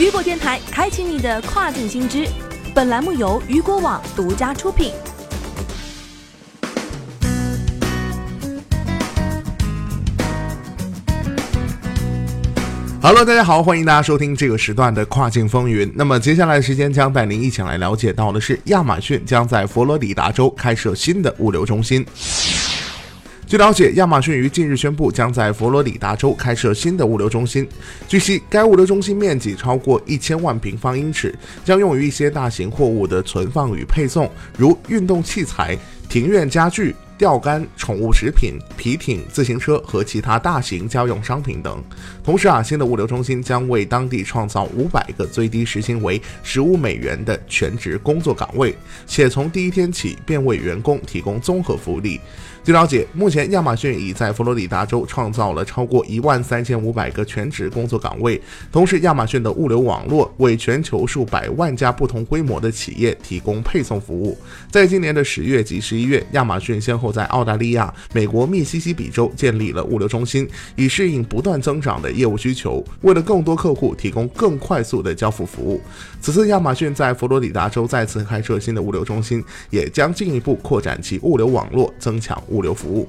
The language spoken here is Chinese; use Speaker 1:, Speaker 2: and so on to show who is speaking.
Speaker 1: 雨果电台开启你的跨境新知。本栏目由雨果网独家出品。
Speaker 2: Hello，大家好，欢迎大家收听这个时段的跨境风云。那么接下来的时间将带您一起来了解到的是，亚马逊将在佛罗里达州开设新的物流中心。据了解，亚马逊于近日宣布，将在佛罗里达州开设新的物流中心。据悉，该物流中心面积超过一千万平方英尺，将用于一些大型货物的存放与配送，如运动器材、庭院家具。钓竿、宠物食品、皮艇、自行车和其他大型家用商品等。同时啊，新的物流中心将为当地创造五百个最低时薪为十五美元的全职工作岗位，且从第一天起便为员工提供综合福利。据了解，目前亚马逊已在佛罗里达州创造了超过一万三千五百个全职工作岗位。同时，亚马逊的物流网络为全球数百万家不同规模的企业提供配送服务。在今年的十月及十一月，亚马逊先后在澳大利亚、美国密西西比州建立了物流中心，以适应不断增长的业务需求，为了更多客户提供更快速的交付服务。此次亚马逊在佛罗里达州再次开设新的物流中心，也将进一步扩展其物流网络，增强物流服务。